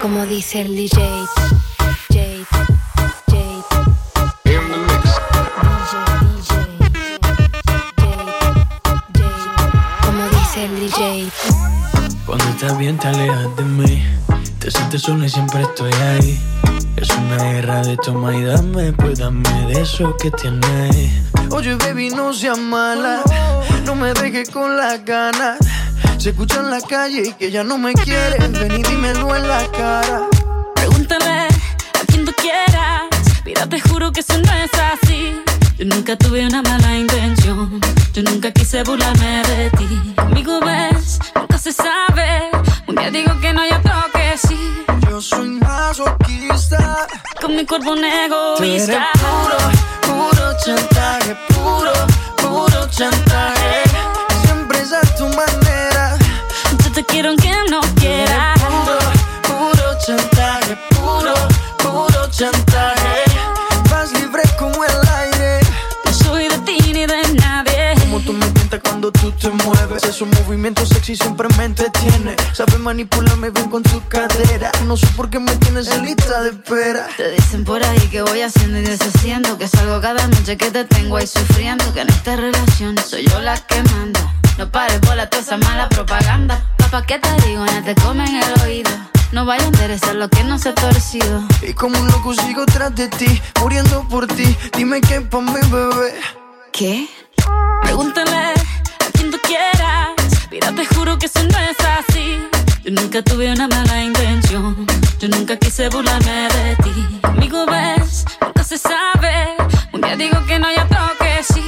como dice el DJ. Jade, Jade. In the mix. Como dice el DJ. Cuando estás bien te alejas de mí Te sientes sola y siempre estoy ahí Es una guerra de toma y dame Pues dame de eso que tienes Oye baby no seas mala No me dejes con las ganas Se escucha en la calle que ya no me quieres Ven y dímelo en la cara Pregúntale a quien tú quieras. Mira, te juro que eso no es así. Yo nunca tuve una mala intención. Yo nunca quise burlarme de ti. Conmigo ves, nunca se sabe. Un día digo que no, y otro que sí. Yo soy masoquista Con mi cuerpo un Tú eres egoísta. puro, puro chantaje movimientos sexy siempre me entretiene. Sabes manipularme bien con tu cadera. No sé por qué me tienes en lista de espera. Te dicen por ahí que voy haciendo y deshaciendo Que salgo cada noche que te tengo ahí sufriendo Que en esta relación soy yo la que manda No pares por toda esa mala propaganda Papá, ¿qué te digo? Ya te comen el oído No vaya a interesar lo que no se ha torcido Y como un loco sigo tras de ti, muriendo por ti. Dime qué pa' mi bebé. ¿Qué? Pregúntale a quien tú quieras Mira, te juro que eso no es así. Yo nunca tuve una mala intención. Yo nunca quise burlarme de ti. Conmigo ves, nunca se sabe. Un día digo que no, y otro que sí.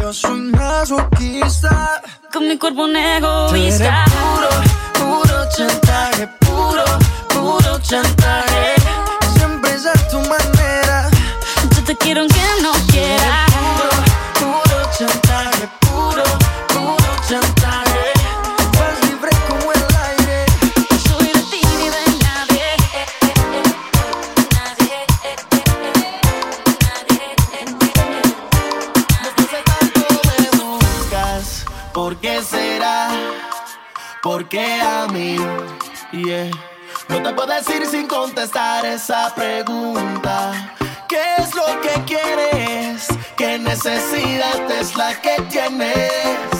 Yo soy masoquista. Con mi cuerpo un egoísta. Puro, puro chantaje, puro, puro chantaje. Siempre es a tu manera. Yo te quiero aunque no quiera No te puedo decir sin contestar esa pregunta. ¿Qué es lo que quieres? ¿Qué necesidad es la que tienes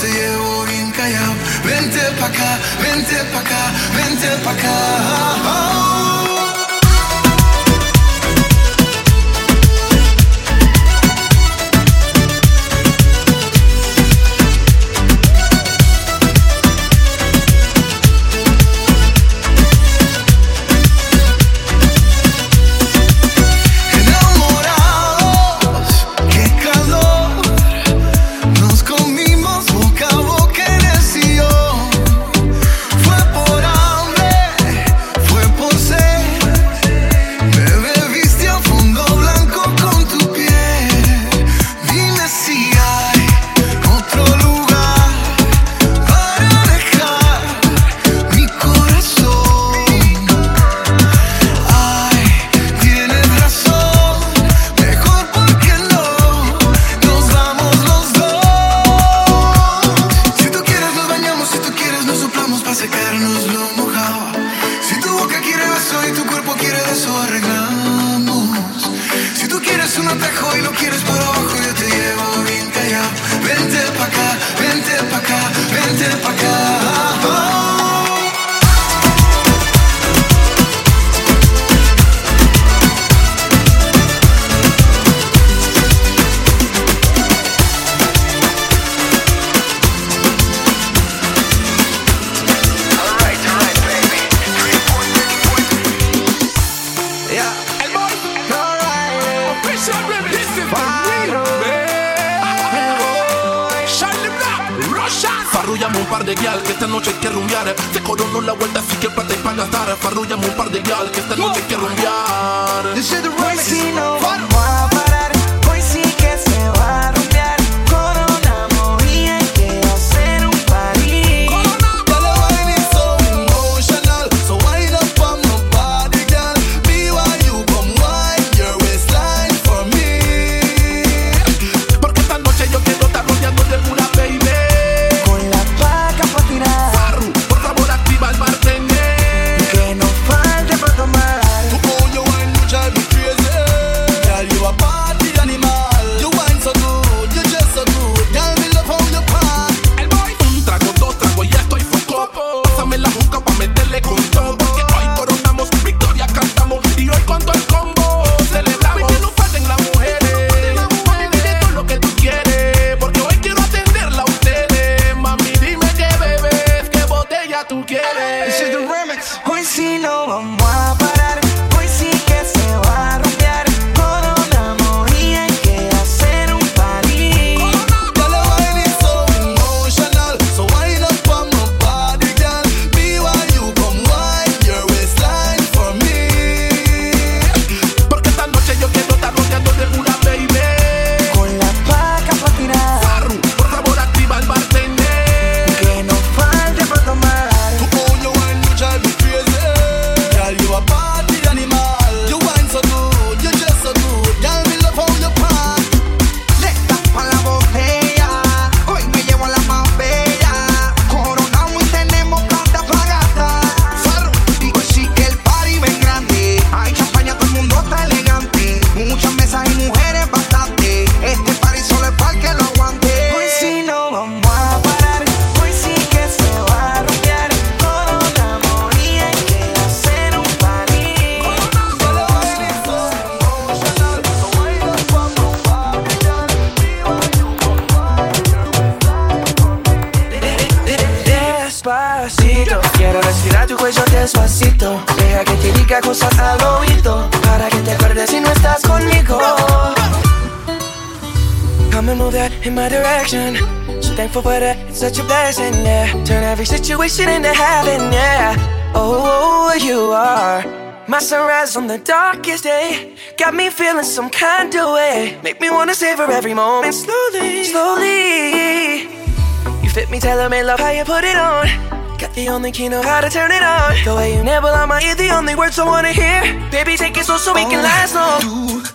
te llevo bien callado. Vente pa' acá, vente pa' acá, vente pa' acá. Ah, ah. Farrullame un par de guial, que esta noche hay que rumbear. Se coronó la vuelta, así que plata y pa' gastar. Farrullame un par de guial, que esta noche hay que rumbear. Thankful for that, it's such a blessing, yeah. Turn every situation into heaven, yeah. Oh, oh, oh, you are my sunrise on the darkest day. Got me feeling some kind of way. Make me wanna savor every moment slowly, slowly. You fit me, tell me love how you put it on. Got the only key know how to turn it on. The way you nibble on my ear, the only words I wanna hear. Baby, take it slow so we can last long.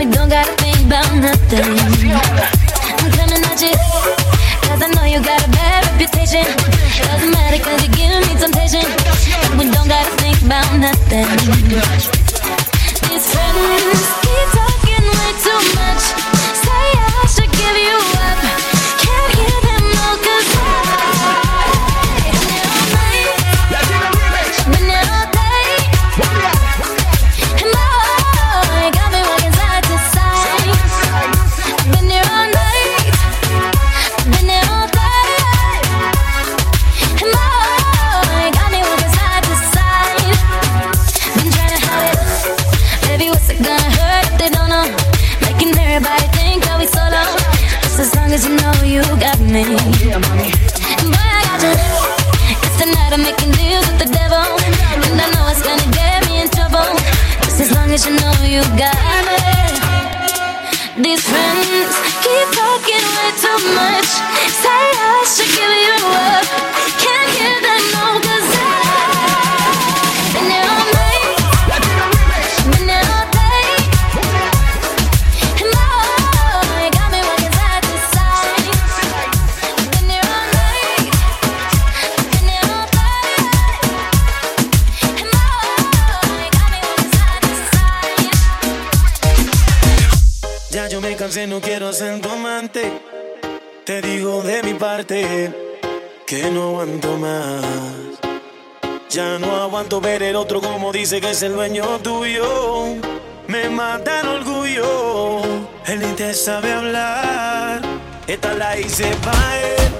we don't gotta think about nothing. I'm coming at you, cause I know you got a bad reputation. Doesn't matter cause you give me temptation. We don't gotta think about nothing. These friends. you know you got que no aguanto más. Ya no aguanto ver el otro como dice que es el dueño tuyo. Me mata el orgullo, él ni te sabe hablar. Esta la hice para él.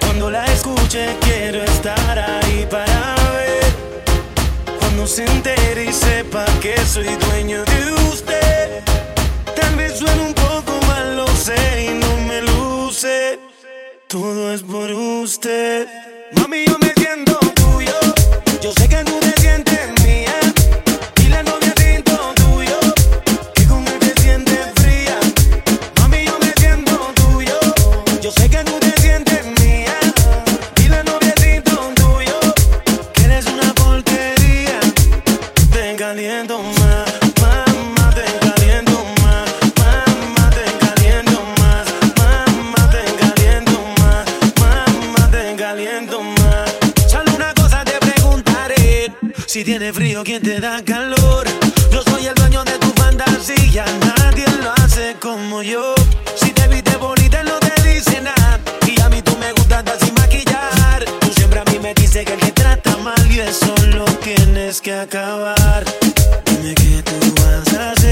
Cuando la escuche quiero estar ahí para ver. Cuando se entere y sepa que soy dueño de usted. Todo es por usted. Si tiene frío, ¿quién te da calor? Yo soy el dueño de tu fantasía, nadie lo hace como yo. Si te viste bonita, no te dice nada. Y a mí tú me gustas así maquillar. Tú siempre a mí me dices que el que trata mal y eso lo tienes que acabar. Dime que tú vas a hacer.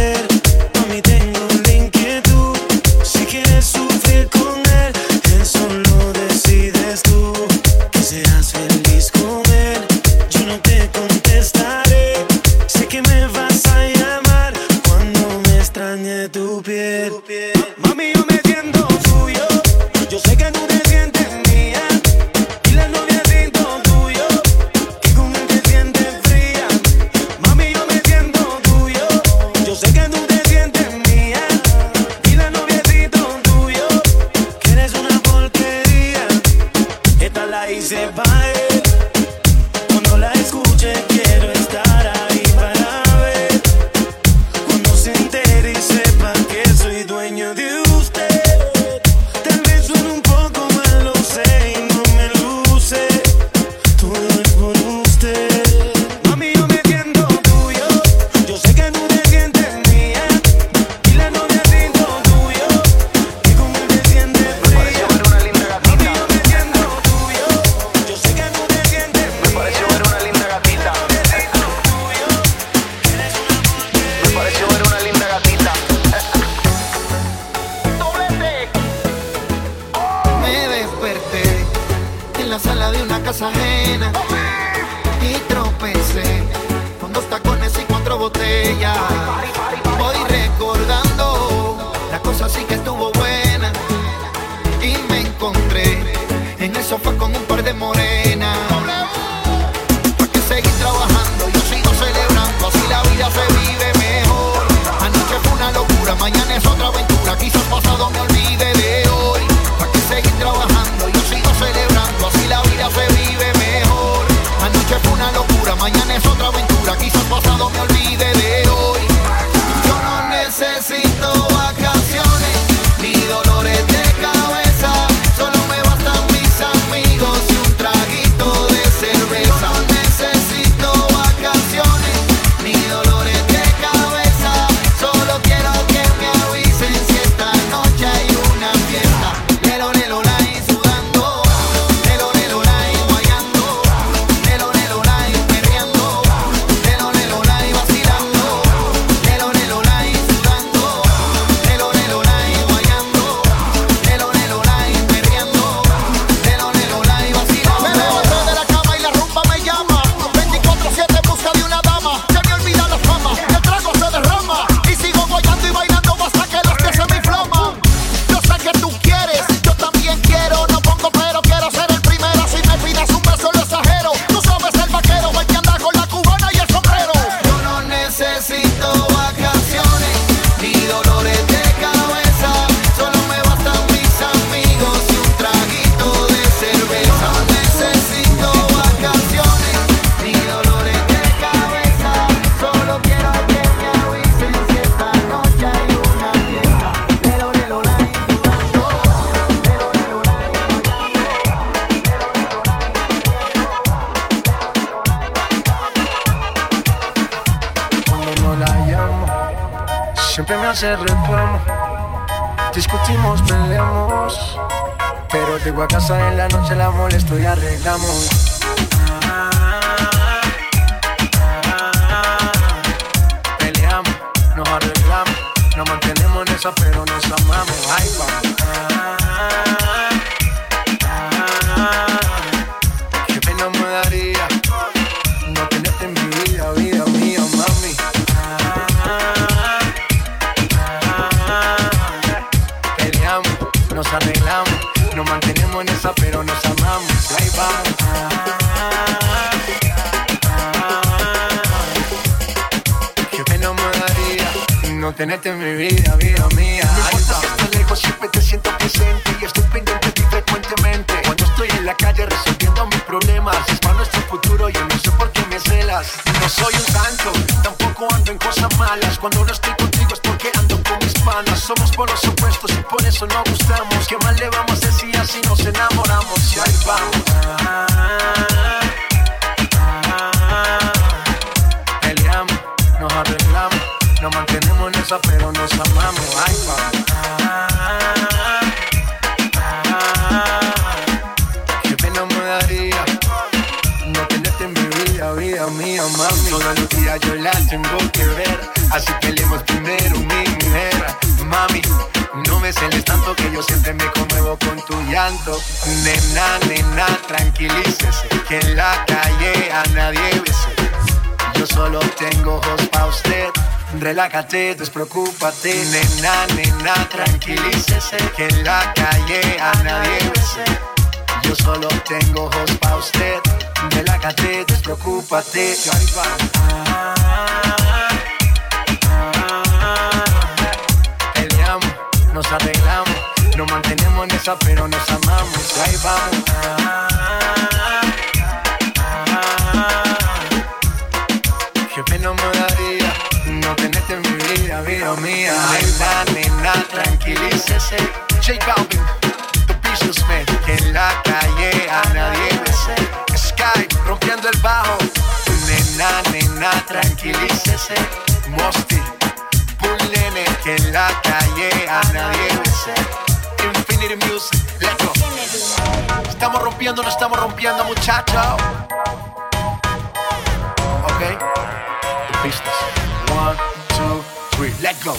Se reclamo. Discutimos, peleamos. Pero llego a casa en la noche, la molesto y arreglamos. Peleamos, nos arreglamos, nos mantenemos en esa, pero nos amamos. Ay, vamos. nos arreglamos. Nos mantenemos en esa, pero nos amamos. Ahí vamos. Qué pena me daría no tenerte en mi vida, vida mía. No importa que lejos, siempre te siento presente y estoy pendiente de ti frecuentemente. Cuando estoy en la calle resolviendo mis problemas, es para nuestro futuro y yo no sé por qué me celas. No soy un santo, tampoco ando en cosas malas. Cuando no estoy contigo hermanos, somos por los opuestos y por eso no gustamos. ¿Qué más le vamos a decir así nos enamoramos? Y ahí vamos. Nos arreglamos, nos mantenemos en esa, pero nos amamos. Ahí vamos. Qué pena me daría no tenerte en mi vida, vida mía, mami. Todos los días yo la tengo que ver, así que leemos primero, mi mujer Mami, no me celes tanto que yo siempre me conmuevo con tu llanto. Nena, nena, tranquilícese, que en la calle a nadie bese. Yo solo tengo ojos pa' usted. Relájate, despreocúpate, nena, nena, tranquilícese, que en la calle a nadie bese. Yo solo tengo ojos pa' usted. Relájate, despreocúpate. Nos arreglamos, nos mantenemos en esa, pero nos amamos. Y ahí vamos. Qué pena me daría no tenerte en mi vida, vida mía. Nena, nena, tranquilícese. J Balvin, the businessman, que en la calle a nadie. Sky, rompiendo el bajo. Nena, nena, tranquilícese. Mosty, rompiendo, no estamos rompiendo, muchachos. Ok, the business. One, two, three, let go.